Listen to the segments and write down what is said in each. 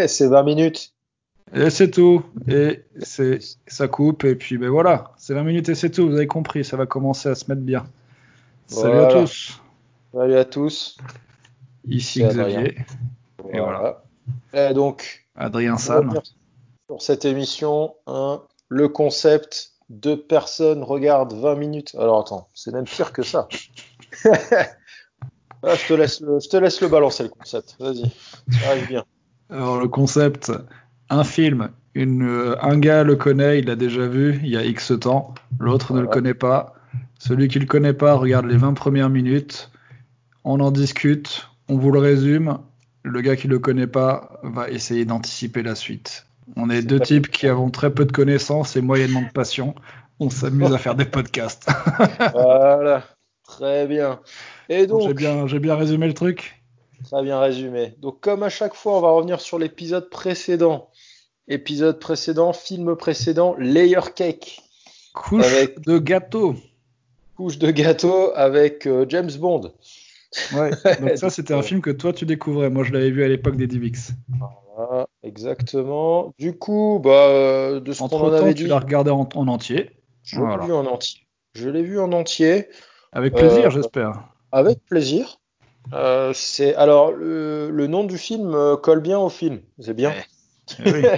c'est 20 minutes. Et c'est tout. Et c'est ça coupe et puis ben voilà, c'est 20 minutes et c'est tout. Vous avez compris, ça va commencer à se mettre bien. Salut à tous. Salut à tous. Ici Xavier et voilà. Et donc, Adrien revenir sur cette émission, hein, le concept, deux personnes regardent 20 minutes. Alors attends, c'est même pire que ça. Ah, je, te laisse le, je te laisse le balancer, le concept. Vas-y, ça arrive bien. Alors le concept, un film, une, euh, un gars le connaît, il l'a déjà vu il y a X temps, l'autre ne le connaît pas. Celui qui le connaît pas regarde les 20 premières minutes, on en discute, on vous le résume. Le gars qui le connaît pas va essayer d'anticiper la suite. On est deux types qui avons très peu de connaissances et moyennement de passion. On s'amuse à faire des podcasts. Voilà, très bien. Et Donc, donc, J'ai bien, j'ai bien résumé le truc? Très bien résumé. Donc, comme à chaque fois, on va revenir sur l'épisode précédent. Épisode précédent, film précédent, Layer Cake. Couche Avec- de gâteau. Couche de gâteau avec euh, James Bond. Ouais. Donc ça, c'était un film que toi tu découvrais. Moi, je l'avais vu à l'époque des DivX. Voilà, exactement. Du coup, bah, euh, de ce qu'on en avait tu dit, l'as regardé en, en entier. je l'ai voilà. vu en entier. Je l'ai vu en entier, Avec plaisir, Euh, j'espère. avec plaisir. Euh, c'est alors le, le nom du film euh, colle bien au film. C'est bien. Oui.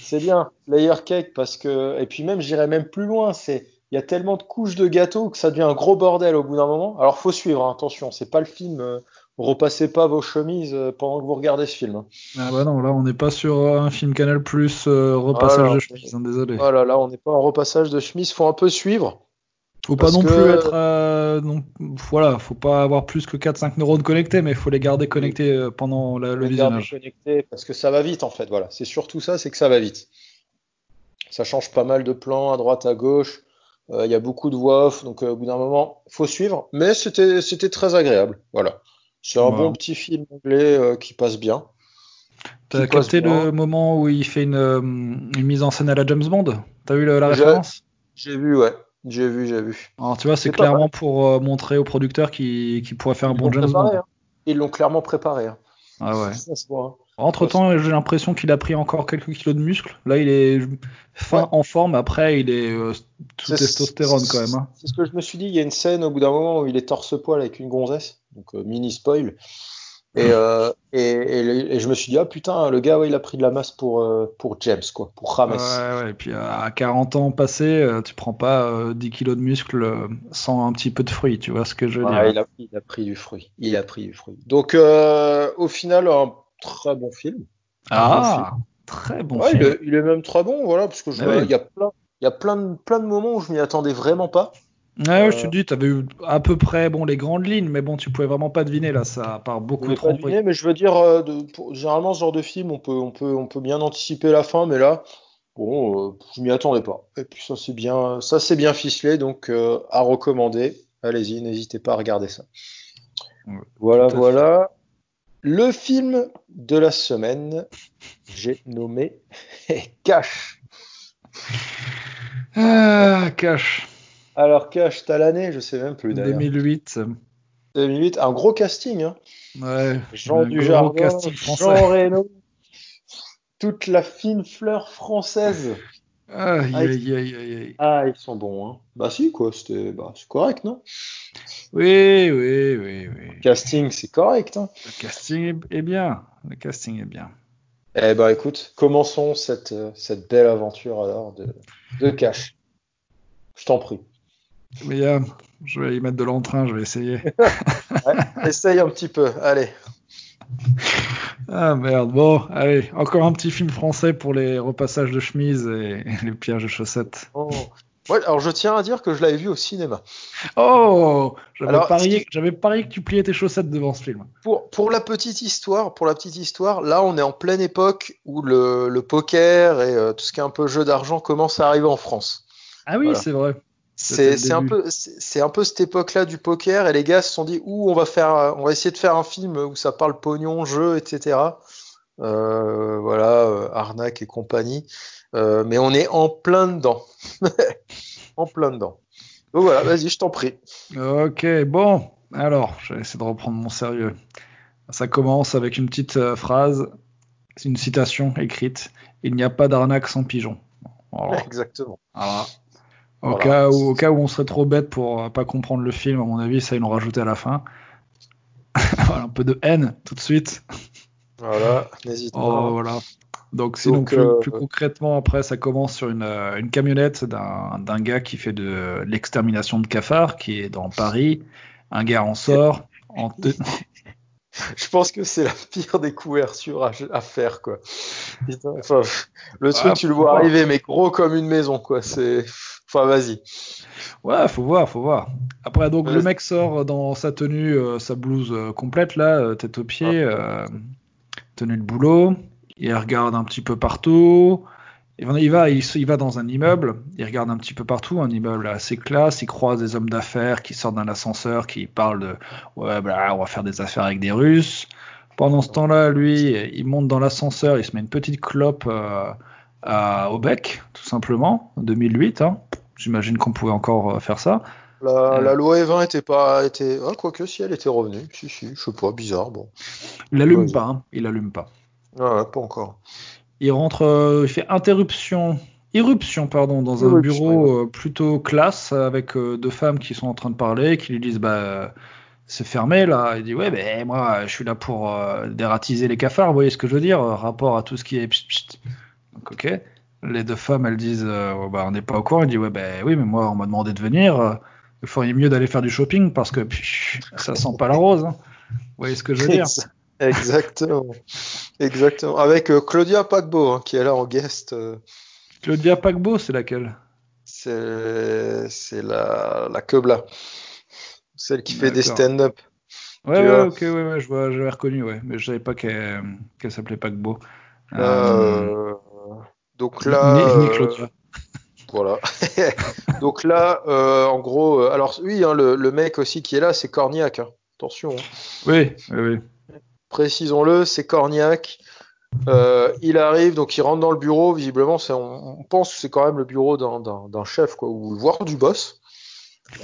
C'est bien, layer cake, parce que, et puis même, j'irais même plus loin, c'est, il y a tellement de couches de gâteau que ça devient un gros bordel au bout d'un moment. Alors, faut suivre, hein, attention, c'est pas le film, euh, repassez pas vos chemises pendant que vous regardez ce film. hein. Ah bah non, là, on n'est pas sur un film Canal Plus euh, repassage de chemise. hein, désolé. Voilà, là, on n'est pas en repassage de chemise, faut un peu suivre. Faut pas non que- plus être. euh, non, voilà, faut pas avoir plus que 4-5 neurones connectés, mais il faut les garder connectés euh, pendant la- le Les visionnage. connectés, parce que ça va vite, en fait, voilà. C'est surtout ça, c'est que ça va vite. Ça change pas mal de plans à droite, à gauche. Euh, Il y a beaucoup de voix off, donc euh, au bout d'un moment, faut suivre. Mais c'était, c'était très agréable, voilà. C'est un Voilà. bon petit film anglais euh, qui passe bien. T'as capté bien. le moment où il fait une, euh, une mise en scène à la James Bond? T'as vu la Je- référence? J'ai vu, ouais. J'ai vu, j'ai vu. Alors tu vois, c'est clairement pour euh, montrer aux producteurs qui, qui pourrait faire un Ils bon James Bond. hein. Ils l'ont clairement préparé. hein. Ah ouais. Ça hein. Entre temps, j'ai l'impression qu'il a pris encore quelques kilos de muscles. Là, il est fin Ouais. en forme. Après, il est euh, sous C'est- testostérone quand même. hein. C'est ce que je me suis dit. Il y a une scène au bout d'un moment où il est torse-poil avec une gonzesse, donc euh, mini spoil. Et, euh, et, et, et je me suis dit, ah putain, le gars, ouais, il a pris de la masse pour, euh, pour James, quoi, pour James. Ouais, ouais. Et puis euh, à 40 ans passés, tu prends pas euh, 10 kilos de muscles euh, sans un petit peu de fruits. Tu vois ce que je veux Ouais, dire il, a, il a pris du fruit. Il a pris du fruit. Donc, au final, un très bon film. Ah, très bon il, film. est, il est même très bon, voilà, parce que je oui. il y a plein, il y a plein de, plein de moments où je m'y attendais vraiment pas. Ouais, je te Euh, dis, t'avais eu à peu près bon les grandes lignes, mais bon, tu pouvais vraiment pas deviner là. Ça part beaucoup trop. pas deviner, mais je veux dire, euh, de- pour- généralement, ce genre de film, on peut, on peut, on peut bien anticiper la fin, mais là, bon, euh, je m'y attendais pas. Et puis ça, c'est bien, ça, c'est bien ficelé, donc euh, à recommander. Allez-y, n'hésitez pas à regarder ça. Ouais, Voilà, voilà. Le film de la semaine, j'ai nommé Cash. Ah, cash. Alors, Cash, t'as l'année, je sais même plus d'ailleurs. 2008. 2008, un gros casting, hein. Ouais. Jean Dujardin. Jean Reno, toute la fine fleur française. Aïe, Ah, aïe, aïe, aïe, aïe. Ah, ils sont bons, hein. Bah si, quoi, c'était, bah, c'est correct, non? Oui, oui, oui, oui. Casting, c'est correct, hein. Le casting est bien. Le casting est bien. Eh ben, écoute, commençons cette, euh, cette belle aventure alors de, de Cash. Je t'en prie. Mais euh, je vais y mettre de l'entrain, je vais essayer. Essaye un petit peu, allez. Ah merde, bon, allez, encore un petit film français pour les repassages de chemise et les pièges de chaussettes. Oh. Ouais, alors je tiens à dire que je l'avais vu au cinéma. Oh J'avais parié, que tu pliais tes chaussettes devant ce film. Pour, pour la petite histoire, pour la petite histoire, là on est en pleine époque où le, le poker et euh, tout ce qui est un peu jeu d'argent commence à arriver en France. Ah oui, Voilà. c'est vrai. C'est un peu c'est un peu cette époque-là du poker et les gars se sont dit ouh on va faire on va essayer de faire un film où ça parle pognon, jeu, etc. Euh, voilà euh, arnaque et compagnie. Euh, mais on est en plein dedans, en plein dedans. Donc voilà, vas-y, je t'en prie. Ok, bon, alors, je vais essayer de reprendre mon sérieux. Ça commence avec une petite phrase. c'est une citation écrite. Il n'y a pas d'arnaque sans pigeon. Voilà. Exactement. Voilà. Au, Cas où, au cas où on serait trop bête pour euh, pas comprendre le film, à mon avis, ça ils l'ont rajouté à la fin. voilà, un peu de haine tout de suite. Voilà, n'hésite pas. Oh, voilà. Donc, sinon, plus, euh, plus, concrètement, après, ça commence sur une, euh, une camionnette d'un gars qui fait de l'extermination de cafards, qui est dans Paris. Un gars en sort. En Je pense que c'est la pire des couvertures à, à faire, quoi. Enfin, le truc, tu le vois arriver, mais gros comme une maison, quoi. C'est. Enfin, vas-y. Ouais, faut voir, faut voir. Après, donc, le mec sort dans sa tenue, euh, sa blouse complète, là, tête aux pieds, ah. tenue de boulot il regarde un petit peu partout. Il va, il, va dans un immeuble, il regarde un petit peu partout, un immeuble assez classe, il croise des hommes d'affaires qui sortent d'un ascenseur, qui parlent de ouais, bah, on va faire des affaires avec des Russes. Pendant ce temps-là, lui, il monte dans l'ascenseur, il se met une petite clope euh, à, au bec, tout simplement, en 2008. Hein. J'imagine qu'on pouvait encore euh, faire ça. La, euh. la, loi E20 était pas, était, ah, quoique si elle était revenue, si si, je sais pas, bizarre, bon. Il allume pas, hein. il allume pas. Ah, pas encore. Il rentre, euh, il fait interruption, irruption, pardon, dans un bureau euh, plutôt classe avec deux femmes qui sont en train de parler, qui lui disent bah c'est fermé là. Il dit ouais ben moi je suis là pour dératiser les cafards, vous voyez ce que je veux dire, rapport à tout ce qui est Donc ok. Les deux femmes elles disent bah on n'est pas au courant. Il dit ouais ben oui mais moi on m'a demandé de venir. il faudrait mieux d'aller faire du shopping parce que ça sent pas la rose. Hein. Vous voyez ce que je veux dire? Exactement. Exactement. Avec euh, Claudia Pagbo, hein, qui est là en guest. Euh. Claudia Pagbo, c'est laquelle? C'est la, la Quebla. Celle qui fait des stand-up. Ouais, ouais, ok, ouais, ouais, je vois, j'avais reconnu, ouais, mais je savais pas qu'elle s'appelait Pagbo. Euh, donc là. Ni. Voilà. donc là, en gros, alors oui, hein, le, le, mec aussi qui est là, c'est Cornillac. Hein. Attention. Oui, oui, oui précisons-le, c'est Cornillac. Euh, il arrive, donc il rentre dans le bureau. Visiblement, on, on, pense que c'est quand même le bureau d'un chef, quoi, ou voire du boss.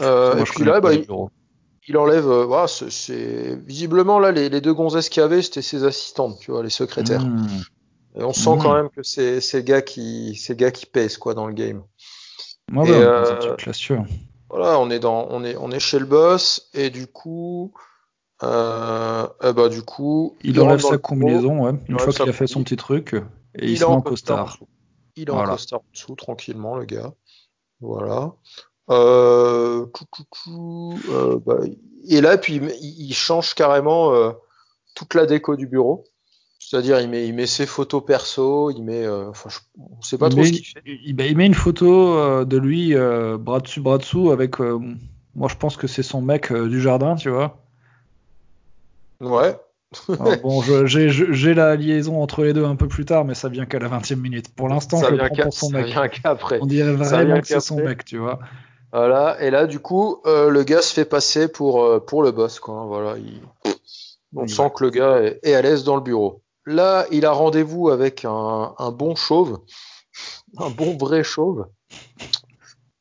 Euh, et puis là, bah, il, enlève. Euh, voilà, c'est visiblement là les, les, deux gonzesses qu'il y avait, c'était ses assistantes, tu vois, les secrétaires. Mmh. Et on sent quand mmh. même que c'est le gars qui, c'est gars qui pèse quoi dans le game. Ouais, et, bah, voilà, on est dans, on est, on est chez le boss et du coup. Euh, eh bah, du coup, il, enlève sa combinaison, ouais, une fois qu'il a fait son petit truc, et il, se met en costard. Il est en costard en dessous, tranquillement, le gars. Voilà. Euh, euh, bah, et là, puis il, change carrément euh, toute la déco du bureau. C'est-à-dire, il met, il met ses photos perso, il met, euh, enfin, on sait pas trop ce qu'il fait. Il, il, met une photo de lui bras dessus, bras dessous, avec, moi je pense que c'est son mec du jardin, tu vois. Ouais. bon, j'ai la liaison entre les deux un peu plus tard, mais ça vient qu'à la 20 e minute. Pour l'instant, je le prends pour son mec. On dirait vraiment que c'est son mec, tu vois. Voilà, et là, du coup, euh, le gars se fait passer pour, euh, pour le boss, quoi. Voilà, il... on sent que le gars est, à l'aise dans le bureau. Là, il a rendez-vous avec un, un bon chauve, un bon vrai chauve,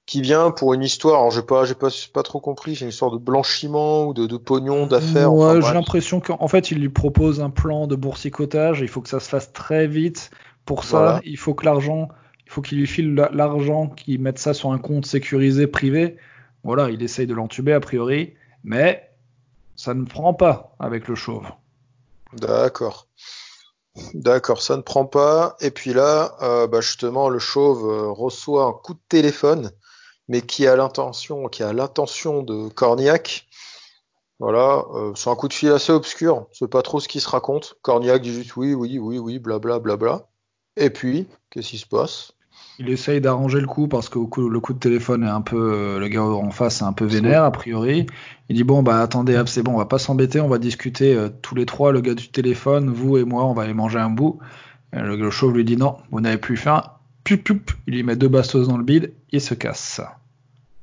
qui vient pour une histoire. Alors, j'ai pas, j'ai pas, pas trop compris. C'est une histoire de blanchiment ou de, de pognon, d'affaires. Ouais, j'ai l'impression qu'en fait, il lui propose un plan de boursicotage. Il faut que ça se fasse très vite. Pour ça, il faut que l'argent, il faut qu'il lui file l'argent, qu'il mette ça sur un compte sécurisé privé. Voilà, il essaye de l'entuber a priori, mais ça ne prend pas avec le chauve. D'accord. D'accord, ça ne prend pas. Et puis là, euh, bah justement, le chauve euh, reçoit un coup de téléphone mais qui a l'intention, qui a l'intention de Cornillac. Voilà, euh, c'est un coup de fil assez obscur, c'est pas trop ce qui se raconte. Cornillac dit juste oui, oui, oui, oui, blabla, blabla. Et puis, qu'est-ce qui se passe? Il essaye d'arranger le coup parce que le coup de téléphone est un peu, euh, le gars en face est un peu vénère a priori. Il dit bon bah attendez, c'est bon, on va pas s'embêter, on va discuter euh, tous les trois, le gars du téléphone, vous et moi, on va aller manger un bout. le, le chauve lui dit non, vous n'avez plus faim, pup, il lui met deux bastos dans le bide, il se casse.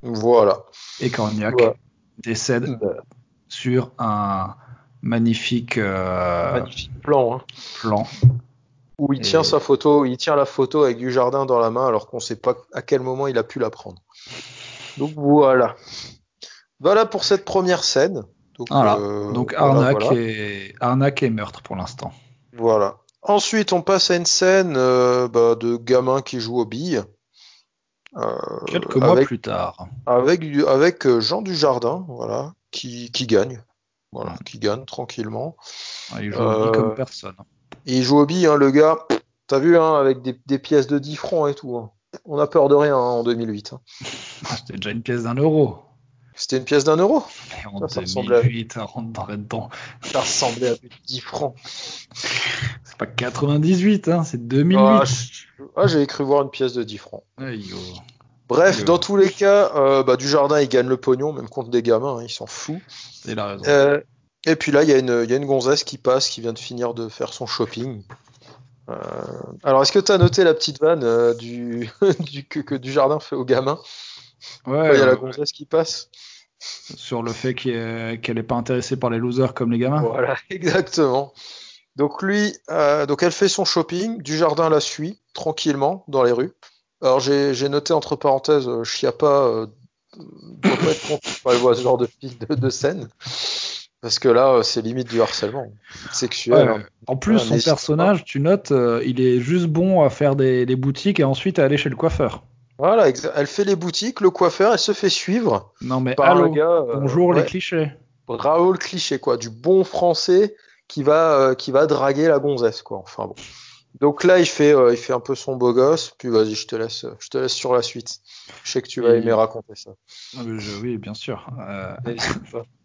Voilà. Et Cornillac décède sur un magnifique, euh, plan. Hein. plan. Où il tient sa photo, il tient la photo avec du jardin dans la main alors qu'on ne sait pas à quel moment il a pu la prendre. Donc voilà. Voilà pour cette première scène. Donc, euh, arnaque, Et, arnaque et meurtre pour l'instant. Voilà. Ensuite, on passe à une scène euh, bah, de gamins qui jouent aux billes. Euh, Quelques mois avec, plus tard. Avec, avec Jean Dujardin, voilà, qui, qui gagne. Voilà, qui gagne tranquillement. Il joue aux billes comme personne. Et il joue aux billes, hein, le gars. T'as vu, hein, avec des, des, pièces de 10 francs et tout. Hein. On a peur de rien hein, en 2008. C'était déjà une pièce d'un euro. C'était une pièce d'un euro Mais en ça, 2008, ça rentrerait dedans. Ça ressemblait à 10 francs. C'est pas 98, hein, c'est 2008. Ah, je... ah, cru voir une pièce de 10 francs. Aïe, oh. Bref, Aïe, dans oh. tous les cas, euh, bah, Dujardin, il gagne le pognon, même contre des gamins, hein, il s'en fout. Il a raison. Euh, et puis là, il y, a une- il y a une gonzesse qui passe, qui vient de finir de faire son shopping. Euh, alors, est-ce que tu as noté la petite vanne euh, du, du- que, que Dujardin fait aux gamins? Ouais, Il y a la gonzesse qui passe. sur le fait qu'elle est pas intéressée par les losers comme les gamins. Voilà, exactement. Donc lui, euh, donc elle fait son shopping, Dujardin la suit tranquillement dans les rues. Alors j'ai noté entre parenthèses, Chiappa doit pas être quand elle voit ce genre de, de, de scène, parce que là euh, c'est limite du harcèlement sexuel. Ouais. hein. En plus, Ouais, son personnage, tu notes, euh, il est juste bon à faire des, des boutiques et ensuite à aller chez le coiffeur. Voilà, elle fait les boutiques, le coiffeur, elle se fait suivre Non mais par allô, gars. euh, bonjour les ouais, clichés. Raoul cliché quoi, du bon français qui va euh, qui va draguer la gonzesse quoi. Enfin bon. Donc là il fait il fait un peu son beau gosse, puis vas-y je te laisse je te laisse sur la suite. Je sais que tu vas Et- aimer raconter ça. Ah, je- oui, bien sûr.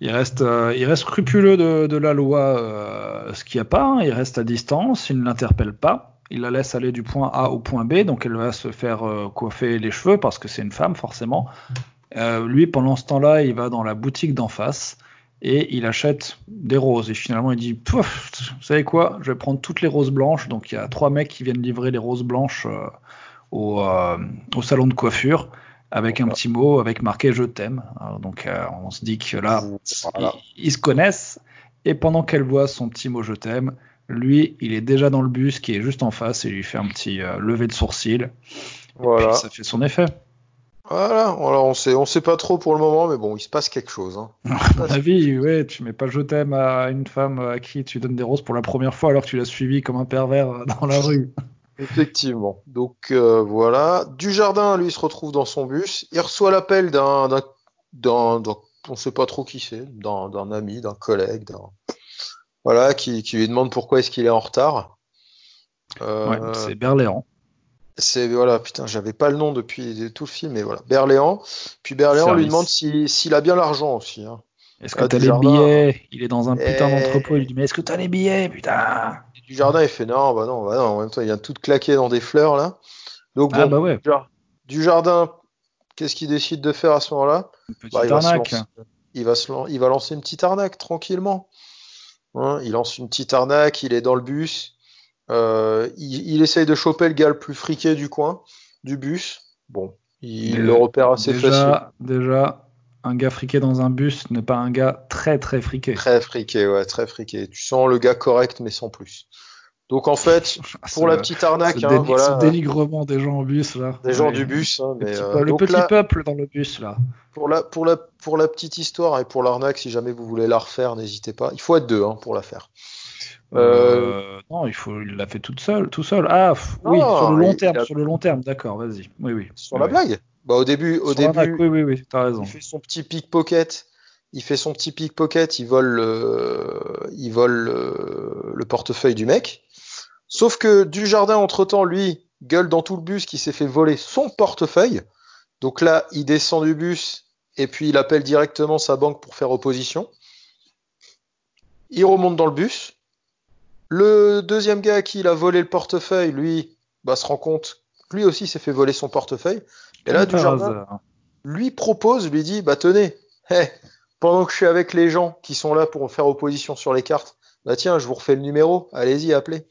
Il, reste, euh, il reste scrupuleux de, la loi, euh, ce qu'il n'y a pas. hein. Il reste à distance, il ne l'interpelle pas. Il la laisse aller du point A au point B, donc elle va se faire euh, coiffer les cheveux parce que c'est une femme, forcément. Lui, pendant ce temps-là, il va dans la boutique d'en face et il achète des roses. Et finalement, il dit Pouf, Vous savez quoi Je vais prendre toutes les roses blanches. Donc, il y a trois mecs qui viennent livrer les roses blanches au salon de coiffure avec un Voilà. petit mot avec marqué Je t'aime. Donc, euh, on se dit que là, Voilà. ils, ils se connaissent. Et pendant qu'elle voit son petit mot Je t'aime, lui, il est déjà dans le bus qui est juste en face et lui fait un petit euh, lever de sourcil. Voilà. Puis ça fait son effet. Voilà. Alors on sait on sait pas trop pour le moment, mais bon il se passe quelque chose. Hein. À mon avis, ouais, tu mets pas je t'aime à une femme à qui tu donnes des roses pour la première fois alors que tu l'as suivi comme un pervers dans la rue. Effectivement. Donc euh, voilà. Dujardin, lui, se retrouve dans son bus. Il reçoit l'appel d'un, d'un, d'un, d'un- on sait pas trop qui c'est, d'un, d'un ami, d'un collègue, d'un, voilà, qui, qui lui demande pourquoi est-ce qu'il est en retard. Euh, Ouais, c'est Berléand. c'est voilà, putain, j'avais pas le nom depuis tout le film, mais voilà, Berléand. Puis Berléand lui demande si- s'il a bien l'argent aussi. Hein. Est-ce que Ah, t'as les billets Il est dans un putain Eh. d'entrepôt. Il lui dit Mais est-ce que t'as les billets Putain Et Dujardin, il fait non, bah non, bah non. En même temps, il vient tout claquer dans des fleurs là. Donc bon, Ah bah ouais, Dujar- Dujardin, qu'est-ce qu'il décide de faire à ce moment-là? Bah, il, va lancer, il, va se il va lancer une petite arnaque tranquillement. Hein, il lance une petite arnaque, il est dans le bus. Euh, il, il essaye de choper le gars le plus friqué du coin, du bus. Bon, il le repère assez facile. déjà, déjà, un gars friqué dans un bus n'est pas un gars très très friqué. Très friqué, ouais, très friqué. Tu sens le gars correct, mais sans plus. Donc en fait, pour la petite arnaque, ce, hein, déni- voilà, ce dénigrement des gens en bus là. des gens Ouais. du bus. hein, Le petit, euh, peu- le donc petit là, peuple dans le bus là. pour la, pour la, pour la petite histoire et pour l'arnaque, si jamais vous voulez la refaire, n'hésitez pas. Il faut être deux hein, pour la faire. Euh, non, il faut, il l'a fait toute seule, tout seul. Ah, oui, sur le long terme, a- sur le long terme, d'accord, vas-y. Oui, oui. Sur Oui, la oui. blague Bah au début, au Sur début, oui, oui, oui, t'as raison. il fait son petit pickpocket. Il fait son petit pickpocket, il vole le, il vole le, le portefeuille du mec. Sauf que Dujardin, entre-temps, lui, gueule dans tout le bus qui s'est fait voler son portefeuille. Donc là, il descend du bus et puis il appelle directement sa banque pour faire opposition. Il remonte dans le bus. Le deuxième gars à qui il a volé le portefeuille, lui, bah, se rend compte que lui aussi s'est fait voler son portefeuille. Et là, Dujardin, lui propose, lui dit, bah tenez, pendant que je suis avec les gens qui sont là pour faire opposition sur les cartes, bah tiens, je vous refais le numéro, allez-y, appelez.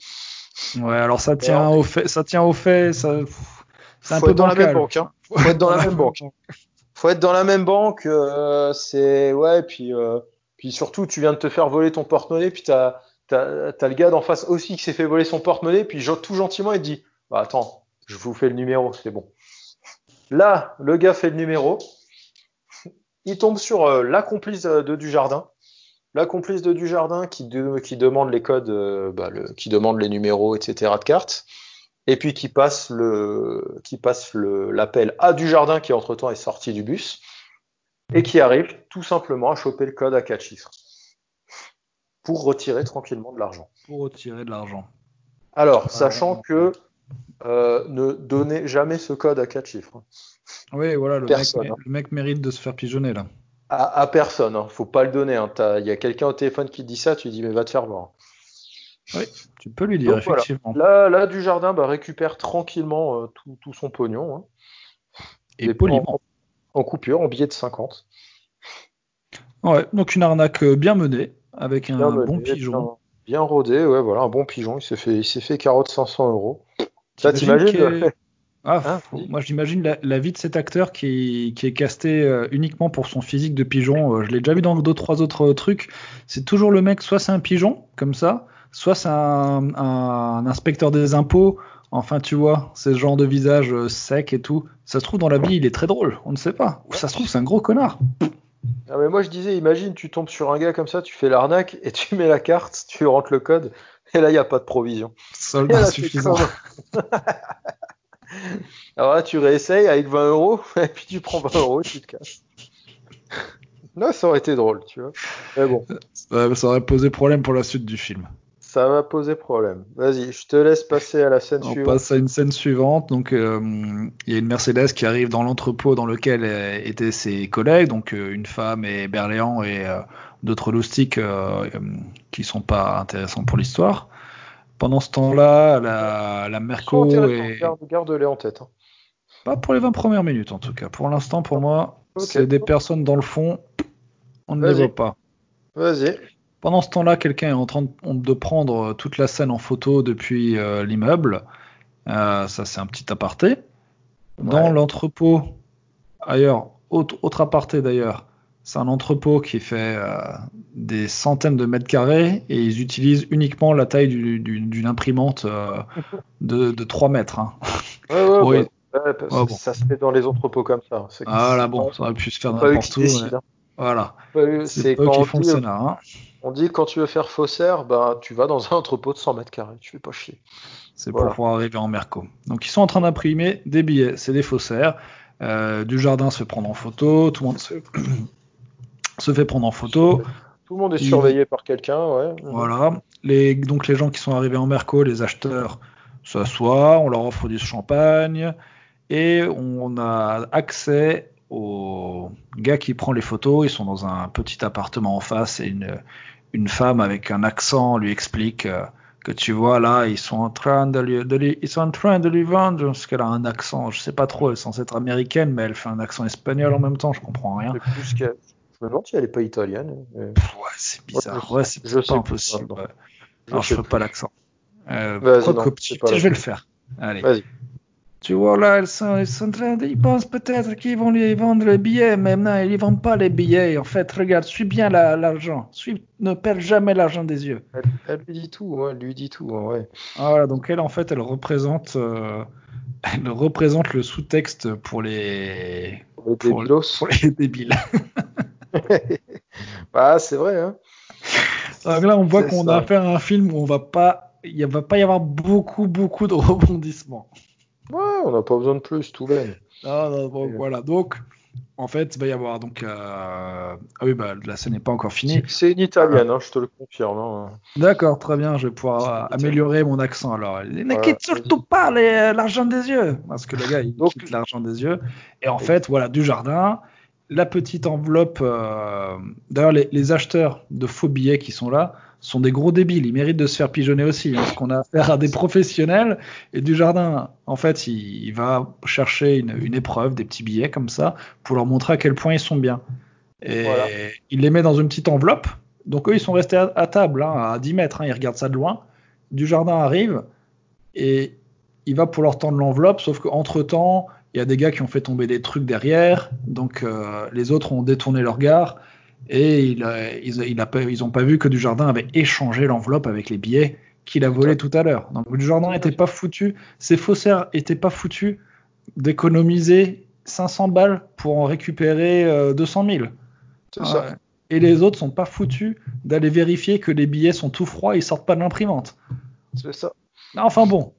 Ouais, alors ça tient au fait, ça tient au fait, ça. C'est un Faut peu être dans la même banque, hein. Faut être dans la même banque. Faut être dans la même banque, euh, c'est ouais, puis euh, puis surtout, tu viens de te faire voler ton porte-monnaie, puis t'as t'as t'as le gars d'en face aussi qui s'est fait voler son porte-monnaie, puis tout gentiment il te dit, bah attends, je vous fais le numéro, c'est bon. Là, le gars fait le numéro, il tombe sur euh, la complice euh, de Dujardin. la complice de Dujardin qui, qui demande les codes, euh, bah, le, qui demande les numéros, etc. de cartes, et puis qui passe le, qui passe l'appel à Dujardin qui entre temps est sorti du bus et qui arrive tout simplement à choper le code à quatre chiffres pour retirer tranquillement de l'argent. Pour retirer de l'argent. Alors, sachant que euh, ne donnez jamais ce code à quatre chiffres. Oui, voilà, le, mec, hein. le mec, mérite de se faire pigeonner là. À, personne, hein. faut pas le donner. Hein. Il y a quelqu'un au téléphone qui dit ça, tu dis mais va te faire voir. Oui, tu peux lui dire, effectivement. Là, là, du jardin bah, récupère tranquillement euh, tout, son pognon. Hein. Et, poliment. En, coupure, en billet de 50. Ouais, donc une arnaque euh, bien menée, avec un bon pigeon. Bien, rodé, ouais, voilà, un bon pigeon. Il s'est fait, il fait carotte 500 euros. Ça, t'imagines ah, hein, moi j'imagine la, vie de cet acteur qui, est casté euh, uniquement pour son physique de pigeon. je l'ai déjà vu dans deux trois autres trucs. C'est toujours le mec, soit c'est un pigeon comme ça, soit c'est un, inspecteur des impôts. Enfin, tu vois, c'est ce genre de visage euh, sec et tout. Ça se trouve dans la vie, il est très drôle. On ne sait pas. Ou ça se trouve, c'est un gros connard. Ah mais moi je disais, imagine, tu tombes sur un gars comme ça, tu fais l'arnaque et tu mets la carte, tu rentres le code, et là il n'y a pas de provision. Soldat suffisant. Alors là tu réessayes avec 20 euros, et puis tu prends 20 euros et tu te casses. Non, ça aurait été drôle, tu vois. Mais bon. ça aurait posé problème pour la suite du film. Ça va poser problème. Vas-y, je te laisse passer à la scène suivante. On passe à une scène suivante. Donc, euh, il y a une Mercedes qui arrive dans l'entrepôt dans lequel étaient ses collègues, donc euh, une femme et Berléand et euh, d'autres loustiques qui sont pas intéressants pour l'histoire. Pendant ce temps-là, la, la Merco et... Garde-les en tête. Hein. Pas pour les 20 premières minutes en tout cas. Pour l'instant, pour moi, c'est des personnes dans le fond. On ne les voit pas. Vas-y. Pendant ce temps-là, quelqu'un est en train de prendre toute la scène en photo depuis euh, l'immeuble. Euh, ça, c'est un petit aparté. Dans l'entrepôt, ailleurs, autre, aparté d'ailleurs, c'est un entrepôt qui fait euh, des centaines de mètres carrés et ils utilisent uniquement la taille d'une imprimante de, 3 mètres. Hein. Ouais, ouais, Ça se fait dans les entrepôts comme ça. Ah là, bon, ça aurait pu se faire n'importe où. Hein. Voilà. C'est eux qui font le scénar. Hein. On dit que quand tu veux faire faussaire, bah, tu vas dans un entrepôt de 100 mètres carrés, tu fais pas chier. C'est pour pouvoir arriver en Merco. Donc ils sont en train d'imprimer des billets, c'est des faussaires. Euh, du jardin se fait prendre en photo, tout le monde se, fait prendre en photo. Tout le monde est surveillé par quelqu'un, ouais. Voilà. Les, donc les gens qui sont arrivés en Merco, les acheteurs, s'assoient, on leur offre du champagne et on a accès au gars qui prend les photos. Ils sont dans un petit appartement en face et une, une femme avec un accent lui explique euh, que tu vois là, ils sont en train de lui, de ils sont en train de lui vendre parce qu'elle a un accent, je sais pas trop, elle est censée être américaine, mais elle fait un accent espagnol en même temps, je comprends rien. Plus je me demande si elle est pas italienne. Ouais, c'est bizarre, ouais, c'est pas impossible. Alors je fais pas l'accent. Euh, je vais le faire. Allez. Tu vois là, ils sont, ils sont train de, ils pensent peut-être qu'ils vont lui vendre les billets, mais non, ils ne vendent pas les billets. En fait, regarde, suis bien l'argent. Suis, ne perds jamais l'argent des yeux. Elle, lui dit tout, elle lui dit tout, ouais. Voilà, donc elle, en fait, elle représente, euh, elle représente le sous-texte pour les, pour, pour, les débiles. bah, c'est vrai, hein. Donc là, on voit qu'on a affaire à un film où on va pas, il va pas y avoir beaucoup, beaucoup de rebondissements. Ouais, on n'a pas besoin de plus, tout va. Ah, voilà, donc en fait, il va y avoir donc. Euh... Ah oui, bah la scène n'est pas encore finie. C'est une italienne, hein, je te le confirme. Hein. D'accord, très bien, je vais pouvoir améliorer mon accent alors. Ne quitte surtout pas euh, l'argent des yeux, parce que le gars il quitte l'argent des yeux. Et en fait, voilà, du jardin, la petite enveloppe. Euh... D'ailleurs, les, les, acheteurs de faux billets qui sont là sont des gros débiles. Ils méritent de se faire pigeonner aussi. Hein, parce qu'on a affaire à des professionnels. Et du jardin, en fait, il, va chercher une, épreuve, des petits billets comme ça, pour leur montrer à quel point ils sont bien. Et il les met dans une petite enveloppe. Donc eux, ils sont restés à, table, hein, à 10 mètres. Hein, ils regardent ça de loin. Du jardin arrive et il va pour leur tendre l'enveloppe, sauf qu'entre temps, il y a des gars qui ont fait tomber des trucs derrière, donc euh, les autres ont détourné leur regard et il ils, n'ont pas vu que Dujardin avait échangé l'enveloppe avec les billets qu'il a volés tout à l'heure. Donc Dujardin n'était pas foutu, ses faussaires étaient pas foutus d'économiser 500 balles pour en récupérer 200 euh, 000. C'est ça. et les autres sont pas foutus d'aller vérifier que les billets sont tout froids et ils sortent pas de l'imprimante. C'est ça. Enfin bon.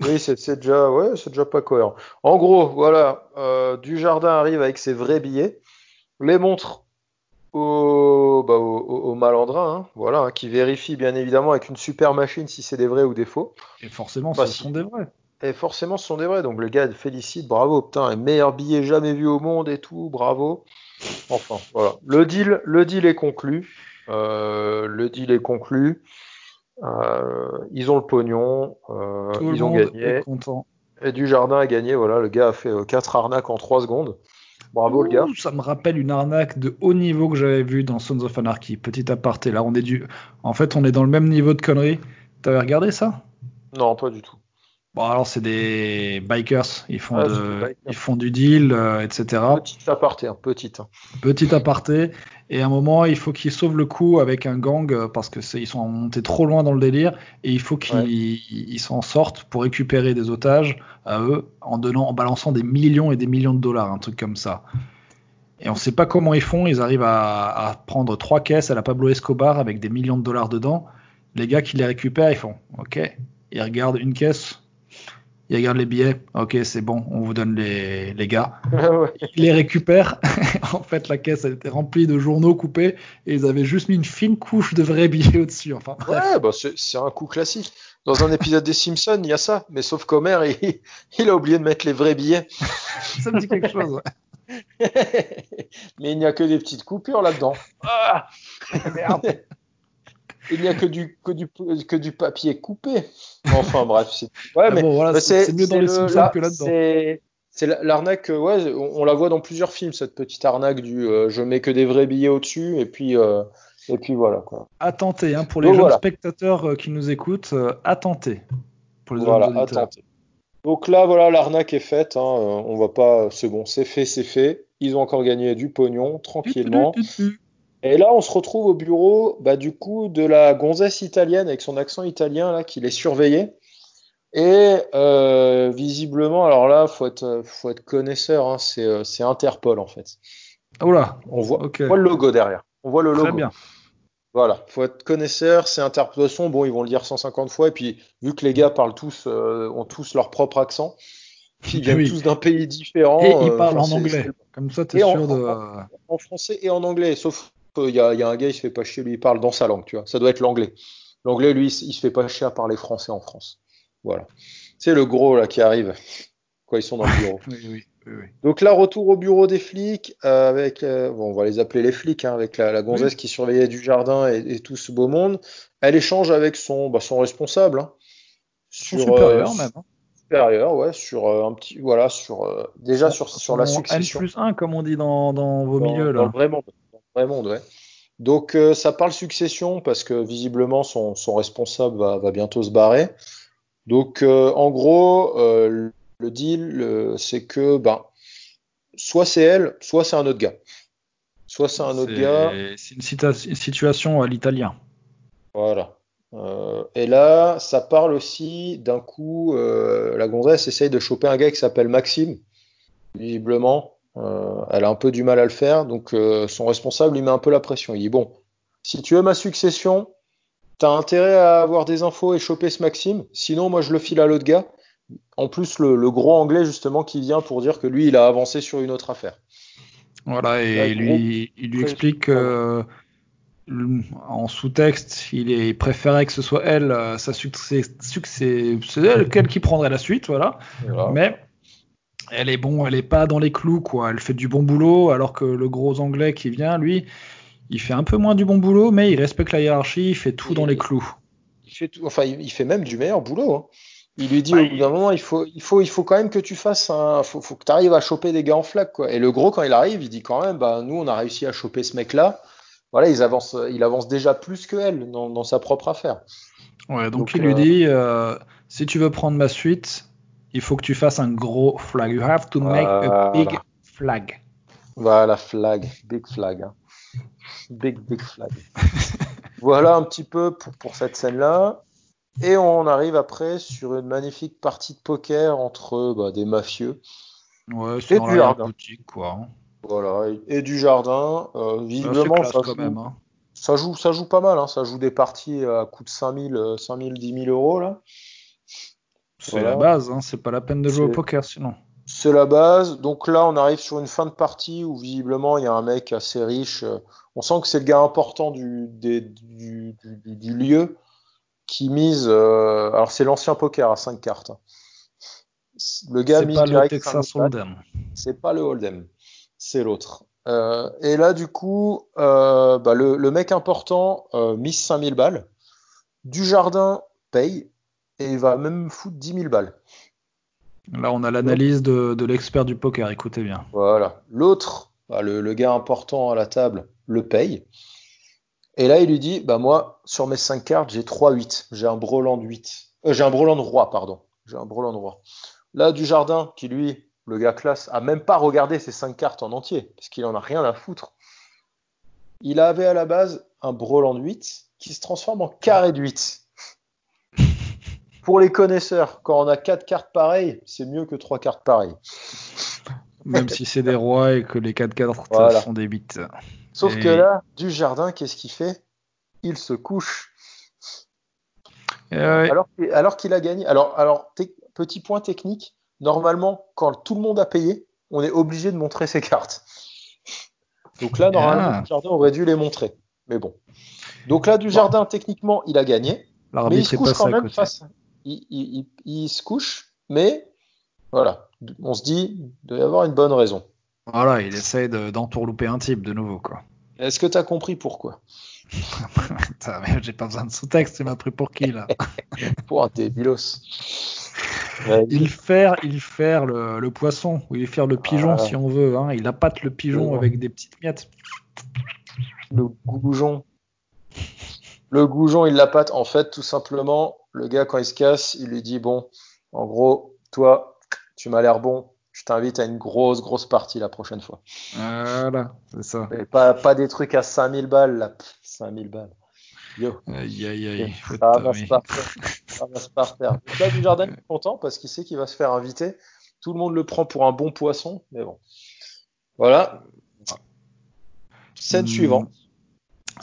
Oui, c'est déjà, ouais, c'est déjà pas cohérent. En gros, voilà, euh, Dujardin arrive avec ses vrais billets, les montre au, bah, au, au malandrin, hein, voilà, hein, qui vérifie bien évidemment avec une super machine si c'est des vrais ou des faux. Et forcément, Bah, ce sont des vrais. Et forcément, ce sont des vrais. Donc le gars félicite, bravo, putain, un meilleur billet jamais vu au monde et tout, bravo. Enfin, voilà. Le deal, le deal est conclu. Euh, le deal est conclu. Euh, ils ont le pognon. euh, Tout le ils ont monde gagné. est content. Et Dujardin a gagné. Voilà, le gars a fait 4 arnaques en 3 secondes. Bravo le gars. Ça me rappelle une arnaque de haut niveau que j'avais vue dans Sons of Anarchy. Petit aparté. Là, on est du. En fait, on est dans le même niveau de conneries. T'avais regardé ça? Non, pas du tout. Bon, alors c'est des bikers. Ils font, Ah, de- bikers. ils font du deal, euh, etc. Petit aparté, un petit. hein. Petit aparté. Et à un moment, il faut qu'ils sauvent le coup avec un gang euh, parce que ils sont montés trop loin dans le délire et il faut qu'ils Ouais. s'en sortent pour récupérer des otages à eux en donnant, en balançant des millions et des millions de dollars, un truc comme ça. Et on sait pas comment ils font. Ils arrivent à, à prendre trois caisses à la Pablo Escobar avec des millions de dollars dedans. Les gars qui les récupèrent, ils font OK. Ils regardent une caisse. Ils regardent les billets. OK, c'est bon. On vous donne les, les gars Ouais. ils les récupèrent. en fait, la caisse elle était remplie de journaux coupés et ils avaient juste mis une fine couche de vrais billets au-dessus. Enfin, bref. Ouais, bah c'est c'est un coup classique. Dans un épisode des Simpsons, il y a ça, mais sauf qu'Homer, il, il a oublié de mettre les vrais billets. ça me dit quelque chose. ouais. mais il n'y a que des petites coupures là-dedans. Ah Merde. Il n'y a que du, que, du, que du papier coupé. Enfin bref, c'est ouais, Ah mais, bon, voilà, mais c'est c'est mieux dans les le- Simpsons là, que là-dedans. c'est- C'est la- l'arnaque, euh, ouais, on, on la voit dans plusieurs films, cette petite arnaque du euh, je mets que des vrais billets au-dessus, et puis, euh, et puis voilà quoi. À tenter, hein, pour les Donc, jeunes voilà. spectateurs euh, qui nous écoutent, euh, à tenter. Pour les Voilà, auditeurs. attends. Donc là, voilà, l'arnaque est faite. Hein, on va pas, c'est bon, c'est fait, c'est fait. Ils ont encore gagné du pognon tranquillement. Et là, on se retrouve au bureau, bah, du coup, de la gonzesse italienne avec son accent italien là, qui les surveillait. Et euh, visiblement, alors là, faut être, faut être connaisseur. Hein, c'est, euh, c'est Interpol en fait. Oh là, On voit, ok. on voit le logo derrière. On voit le logo. Très bien. Voilà, faut être connaisseur, c'est Interpol. Bon, ils vont le dire 150 fois. Et puis, vu que les gars parlent tous, euh, ont tous leur propre accent, ils viennent Oui. tous d'un pays différent. Et ils parlent en anglais. Comme ça, t'es Et en- sûr de. en français et en anglais, sauf qu'il y a, il y a un gars, il se fait pas chier, lui, il parle dans sa langue, tu vois. Ça doit être l'anglais. L'anglais, lui, il se- il se fait pas chier à parler français en France. Voilà. C'est le gros, là, qui arrive. Quoi, ils sont dans le bureau. Oui, oui, oui. Donc là, retour au bureau des flics, euh, avec, euh, bon, on va les appeler les flics, hein, avec la, la gonzesse qui surveillait du jardin et, et tout ce beau monde. Elle échange avec son, bah, son responsable, hein, Son sur, supérieur euh, même. hein. supérieur, ouais, sur un petit, voilà, sur, déjà sur, sur la succession. N plus 1, comme on dit dans, dans vos dans, milieux. Là. Dans le vrai monde, ouais. Donc euh, ça parle succession parce que visiblement son, son responsable va, va bientôt se barrer. Donc euh, en gros, euh, le deal, c'est que ben, soit c'est elle, soit c'est un autre gars. Soit c'est un autre gars. C'est une, cita- une situation à l'italien. Voilà. Et là, ça parle aussi d'un coup, la gonzesse essaye de choper un gars qui s'appelle Maxime. Visiblement, elle a un peu du mal à le faire, donc euh, son responsable lui met un peu la pression. Il dit bon, si tu veux ma succession, t'as intérêt à avoir des infos et choper ce Maxime. Sinon, moi, je le file à l'autre gars. En plus, le, le gros anglais justement qui vient pour dire que lui, il a avancé sur une autre affaire. Voilà, et il lui, il lui explique que, le- en sous-texte, il est préféré que ce soit elle, euh, sa succès, succès, c'est elle, elle qui prendrait la suite, voilà. Voilà. Mais elle est bon, elle est pas dans les clous, quoi. Elle fait du bon boulot, alors que le gros anglais qui vient, lui, il fait un peu moins du bon boulot, mais il respecte la hiérarchie, il fait tout Il- dans les clous. Il fait tout, enfin, il, il fait même du meilleur boulot. hein. Il lui dit Bah, au bout d'un moment, il faut, il faut, il faut quand même que tu fasses un, faut, faut que tu arrives à choper des gars en flaque, quoi. Et le gros, quand il arrive, il dit quand même, bah, nous, on a réussi à choper ce mec-là. Voilà, ils avancent, il avance déjà plus que elle dans, dans sa propre affaire. Ouais, donc, Donc, il lui euh, dit, euh, si tu veux prendre ma suite, il faut que tu fasses un gros flag. You have to make a big flag. Voilà, flag, big flag. hein. Big, big flag. voilà un petit peu pour, pour cette scène-là. Et on arrive après sur une magnifique partie de poker entre bah, des mafieux. Ouais, Et du hard. boutique, quoi. Voilà, et, du jardin. Euh, visiblement, classe, ça, joue, même. hein. ça, joue, ça joue pas mal. Hein. Ça joue des parties à coût de 5000, euh, 5000 10 000 euros. Là. C'est Voilà. la base, hein, c'est pas la peine de jouer au C'est- poker sinon. C'est la base. Donc là, on arrive sur une fin de partie où visiblement, il y a un mec assez riche. euh, On sent que c'est le gars important du, des- du, du- du- du lieu qui mise. euh, Alors, c'est l'ancien poker à 5 cartes. hein. Le gars C'est mise pas le direct Texas 5000 balles. Hold'em. C'est pas le Hold'em, c'est l'autre. Euh, et là, du coup, euh, bah, le, le mec important mise 5000 balles. Du jardin paye et il va même foutre 10 000 balles. Là, on a l'analyse de, de l'expert du poker, écoutez bien. Voilà. L'autre, bah, le, le gars important à la table, le paye. Et là, il lui dit, bah moi, sur mes 5 cartes, j'ai 3-8. J'ai un brelan de 8. Euh, j'ai un brelan de roi, pardon. J'ai un brelan de roi. Là, du jardin, qui lui, le gars classe, a même pas regardé ses 5 cartes en entier, parce qu'il en a rien à foutre. Il avait à la base un brelan de 8 qui se transforme en carré de 8. Pour les connaisseurs, quand on a 4 cartes pareilles, c'est mieux que 3 cartes pareilles. Même si c'est des rois et que les 4 cartes Voilà. sont des 8. Sauf Et- que là, du jardin, qu'est-ce qu'il fait? Il se couche. Euh, Alors, qu'il- alors qu'il a gagné. Alors, alors petit point technique. Normalement, quand tout le monde a payé, on est obligé de montrer ses cartes. Donc là, normalement, Ah. du jardin aurait dû les montrer. Mais bon. Donc là, du jardin, techniquement, il a gagné. Mais il se couche quand même côté. face. Il, il- il- il se couche, mais voilà. On se dit, il doit y avoir une bonne raison. Voilà, il essaye de- d'entourlouper un type de nouveau, quoi. Est-ce que tu as compris pourquoi? J'ai pas besoin de sous-texte, tu m'as pris pour qui, là? Pour un débilos. Ouais, Il faire, il faire le, le poisson, ou il faire le pigeon, Ah. si on veut. Hein. Il appâte le pigeon avec des petites miettes. Le goujon. Le goujon, il la pâte. En fait, tout simplement, le gars, quand il se casse, il lui dit Bon, en gros, toi, tu m'as l'air bon. Je t'invite à une grosse, grosse partie la prochaine fois. Voilà, c'est ça. Et pas, pas des trucs à 5000 balles, là. Pff, 5000 balles. Yo, Aïe, aïe, aïe. terre. Ramasse par terre. Donc là, du jardin, est content parce qu'il sait qu'il va se faire inviter. Tout le monde le prend pour un bon poisson, mais bon. Voilà. Scène Hmm. suivante.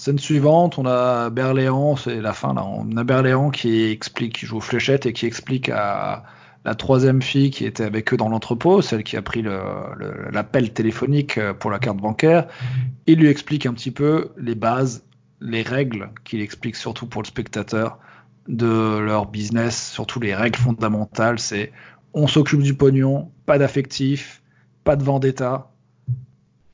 Scène suivante, on a Berléand, c'est la fin là. On a Berléand qui explique, qui joue aux fléchettes et qui explique à la troisième fille qui était avec eux dans l'entrepôt, celle qui a pris l'appel téléphonique euh, pour la carte bancaire. Il lui explique un petit peu les bases, les règles qu'il explique surtout pour le spectateur de leur business, surtout les règles fondamentales. C'est on s'occupe du pognon, pas d'affectif, pas de vendetta.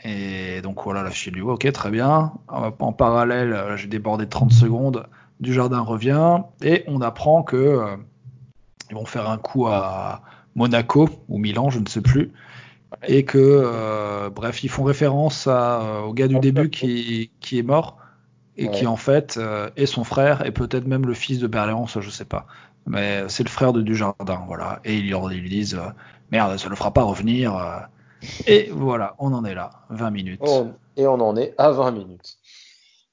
Et donc voilà, là, je lui dis, ok, très bien. En parallèle, euh, j'ai débordé de 30 secondes. Du jardin revient et on apprend que euh, ils vont faire un coup à Monaco ou Milan, je ne sais plus. Et que, euh, bref, ils font référence à, au gars du début qui, qui est mort et qui en fait euh, est son frère et peut-être même le fils de Berléand, ça je sais pas. Mais c'est le frère de Dujardin, voilà. Et ils lui, disent merde, ça le fera pas revenir. Et voilà, on en est là, 20 minutes. On- et on en est à 20 minutes.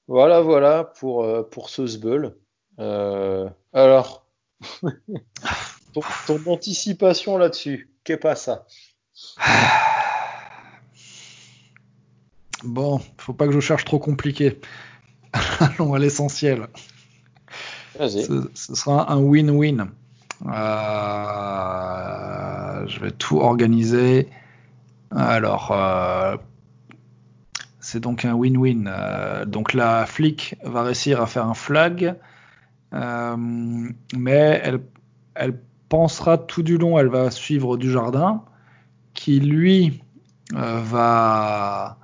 Voilà, voilà pour, euh, pour ce Sbeul. Euh, alors, ton, ton anticipation là-dessus, qu'est pas ça? Bon, faut pas que je cherche trop compliqué. Allons à l'essentiel. Ce sera un win-win. Euh, je vais tout organiser. Alors, euh, c'est donc un win-win. Euh, donc la flic va réussir à faire un flag, euh, mais elle, pensera tout du long, elle va suivre du jardin, qui lui va,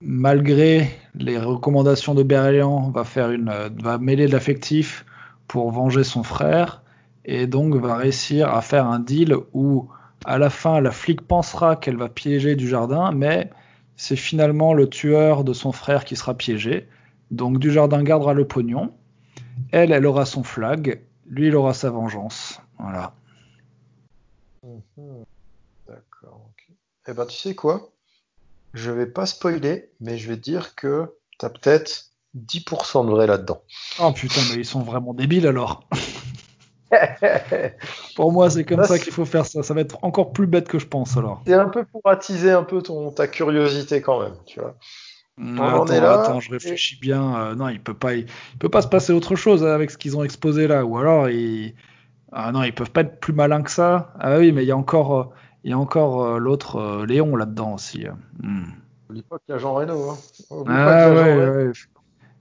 malgré les recommandations de Berlian, va faire une, va mêler de l'affectif pour venger son frère, et donc va réussir à faire un deal où à la fin la flic pensera qu'elle va piéger du jardin, mais c'est finalement le tueur de son frère qui sera piégé. Donc Dujardin gardera le pognon. Elle, elle aura son flag. Lui, il aura sa vengeance. Voilà. Mhm. D'accord. ok. Eh ben, tu sais quoi? Je vais pas spoiler, mais je vais dire que t'as peut-être 10% de vrai là-dedans. Oh putain, mais ils sont vraiment débiles alors. pour moi, c'est comme ça qu'il faut faire ça. Ça va être encore plus bête que je pense alors. C'est un peu pour attiser un peu ton ta curiosité quand même, tu vois. attends, est là, attends, je réfléchis bien. Euh, non, il peut pas, il, peut pas se passer autre chose avec ce qu'ils ont exposé là, ou alors ils, ah non, ils peuvent pas être plus malins que ça. Ah oui, mais il y a encore, euh, il y a encore euh, l'autre Léon là-dedans aussi. Hmm. N'oublie pas qu'il y a Jean Reno. Hein. Ah ouais, ouais.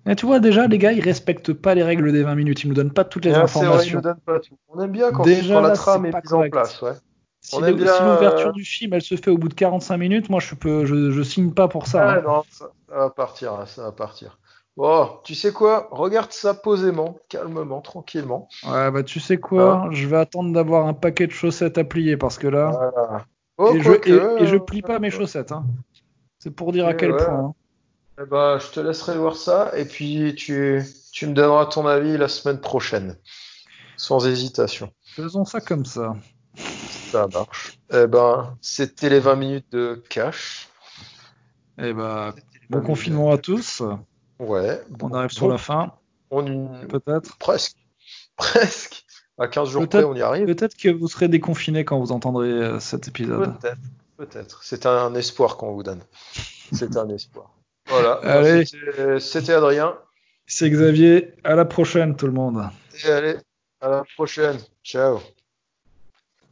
Mais tu vois, déjà, les gars, ils respectent pas les règles des 20 minutes. Ils nous donnent pas toutes les informations. Vrai, nous pas tout. On aime bien quand, déjà, la trame est, mise en place. Ouais. Si l'ouverture du film, elle se fait au bout de 45 minutes, moi, je peux, je, je signe pas pour ça. Ah, non, ça, va partir, ça va partir. Bon, tu sais quoi? Regarde ça posément, calmement, tranquillement. Ouais, bah tu sais quoi? Hein? Je vais attendre d'avoir un paquet de chaussettes à plier parce que là. Voilà. Oh, et, je, et, je, plie pas mes chaussettes. Hein. C'est pour dire à quel point. Hein. Eh ben, je te laisserai voir ça et puis tu, tu me donneras ton avis la semaine prochaine. Sans hésitation. Faisons ça comme ça. Ça marche. Eh ben, c'était les 20 minutes de cash. Eh ben, bon confinement à tous. Ouais. On arrive sur la fin. On Peut-être. Presque. Presque. À 15 jours près, on y arrive. Peut-être que vous serez déconfiné quand vous entendrez euh, cet épisode. Peut-être. Peut-être. C'est un espoir qu'on vous donne. C'est un espoir. Voilà. Allez. C'était Adrien. C'est Xavier. À la prochaine, tout le monde. Et allez, à la prochaine. Ciao.